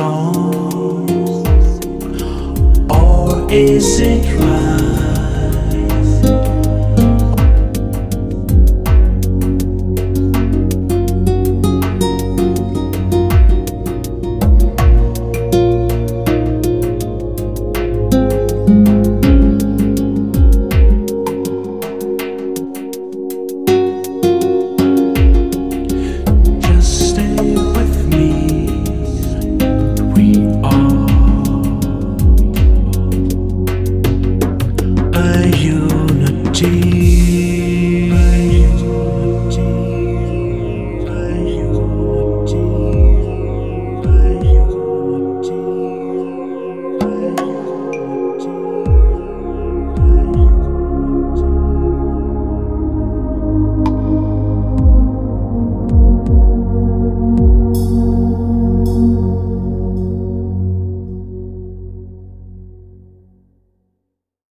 wrong or is it right?